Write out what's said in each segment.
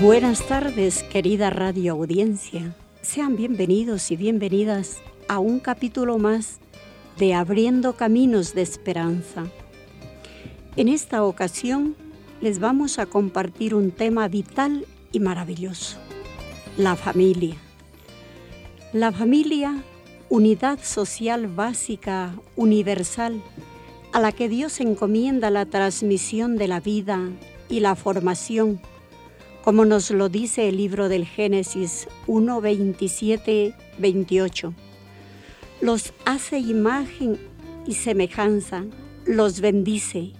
Buenas tardes, querida radio audiencia. Sean bienvenidos y bienvenidas a un capítulo más de Abriendo Caminos de Esperanza. En esta ocasión les vamos a compartir un tema vital y maravilloso, la familia. La familia, unidad social básica, universal, a la que Dios encomienda la transmisión de la vida y la formación como nos lo dice el libro del Génesis 1, 27, 28. Los hace imagen y semejanza, los bendice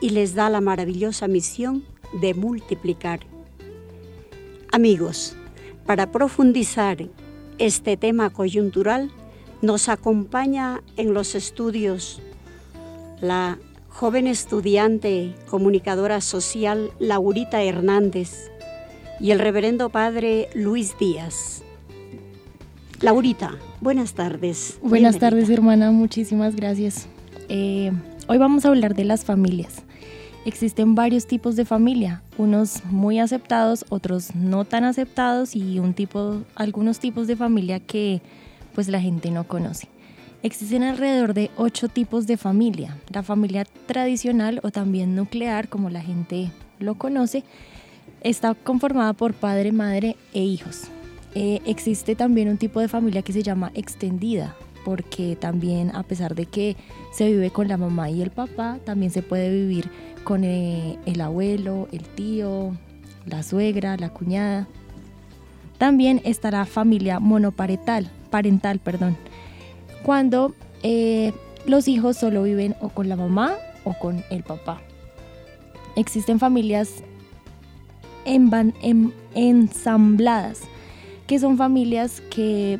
y les da la maravillosa misión de multiplicar. Amigos, para profundizar este tema coyuntural, nos acompaña en los estudios la joven estudiante comunicadora social Laurita Hernández, y el reverendo padre Luis Díaz. Laurita, buenas tardes. Buenas tardes, hermana, muchísimas gracias. Eh, hoy vamos a hablar de las familias. Existen varios tipos de familia, unos muy aceptados, otros no tan aceptados y un tipo, algunos tipos de familia que pues la gente no conoce. Existen alrededor de ocho tipos de familia. La familia tradicional o también nuclear, como la gente lo conoce, Está conformada por padre, madre e hijos. Eh, existe también un tipo de familia que se llama extendida, porque también a pesar de que se vive con la mamá y el papá, también se puede vivir con eh, el abuelo, el tío, la suegra, la cuñada. También está la familia monoparental, parental, perdón, cuando eh, los hijos solo viven o con la mamá o con el papá. Existen familias en, ensambladas, que son familias que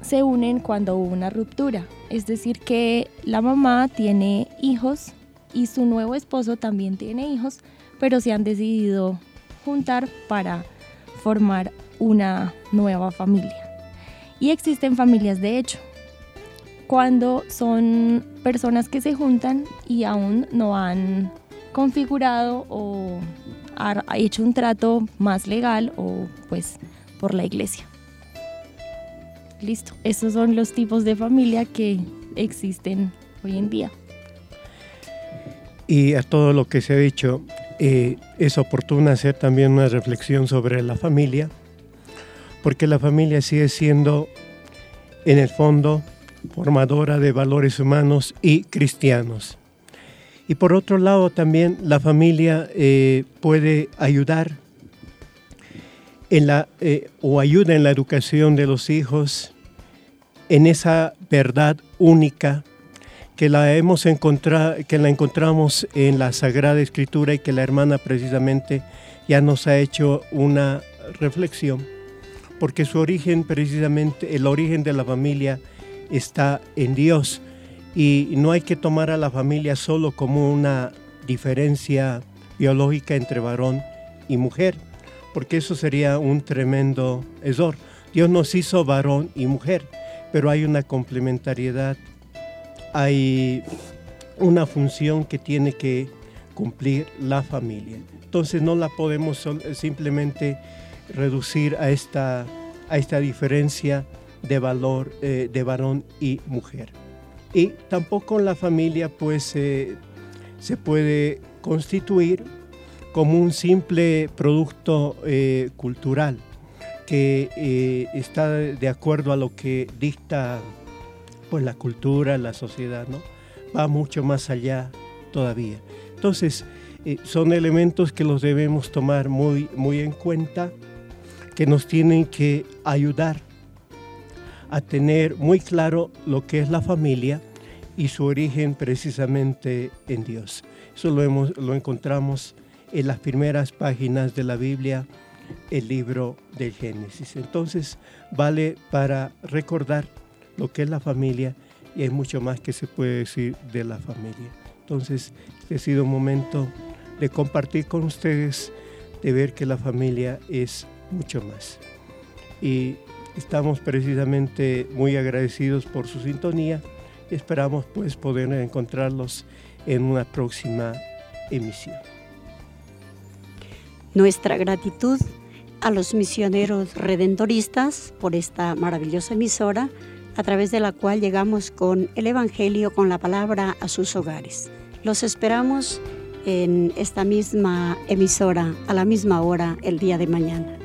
se unen cuando hubo una ruptura. Es decir, que la mamá tiene hijos y su nuevo esposo también tiene hijos, pero se han decidido juntar para formar una nueva familia. Y existen familias de hecho, cuando son personas que se juntan y aún no han configurado o ha hecho un trato más legal o pues por la iglesia. Listo, esos son los tipos de familia que existen hoy en día. Y a todo lo que se ha dicho, eh, es oportuno hacer también una reflexión sobre la familia, porque la familia sigue siendo, en el fondo, formadora de valores humanos y cristianos. Y por otro lado también la familia eh, puede ayudar en la, eh, o ayuda en la educación de los hijos en esa verdad única que la hemos encontrado, que la encontramos en la Sagrada Escritura y que la hermana precisamente ya nos ha hecho una reflexión, porque su origen precisamente, el origen de la familia está en Dios y no hay que tomar a la familia solo como una diferencia biológica entre varón y mujer, porque eso sería un tremendo error. Dios nos hizo varón y mujer, pero hay una complementariedad, hay una función que tiene que cumplir la familia. Entonces no la podemos simplemente reducir a esta, a esta diferencia de valor eh, de varón y mujer. Y tampoco la familia pues se puede constituir como un simple producto eh, cultural que eh, está de acuerdo a lo que dicta pues la cultura, la sociedad, ¿no? Va mucho más allá todavía. Entonces, eh, son elementos que los debemos tomar muy, muy en cuenta, que nos tienen que ayudar a tener muy claro lo que es la familia y su origen precisamente en Dios. Eso lo, hemos, lo encontramos en las primeras páginas de la Biblia, el libro del Génesis. Entonces vale para recordar lo que es la familia y hay mucho más que se puede decir de la familia. Entonces, este ha sido un momento de compartir con ustedes, de ver que la familia es mucho más. Y Estamos precisamente muy agradecidos por su sintonía y esperamos pues poder encontrarlos en una próxima emisión. Nuestra gratitud a los misioneros redentoristas por esta maravillosa emisora a través de la cual llegamos con el Evangelio, con la palabra a sus hogares. Los esperamos en esta misma emisora a la misma hora el día de mañana.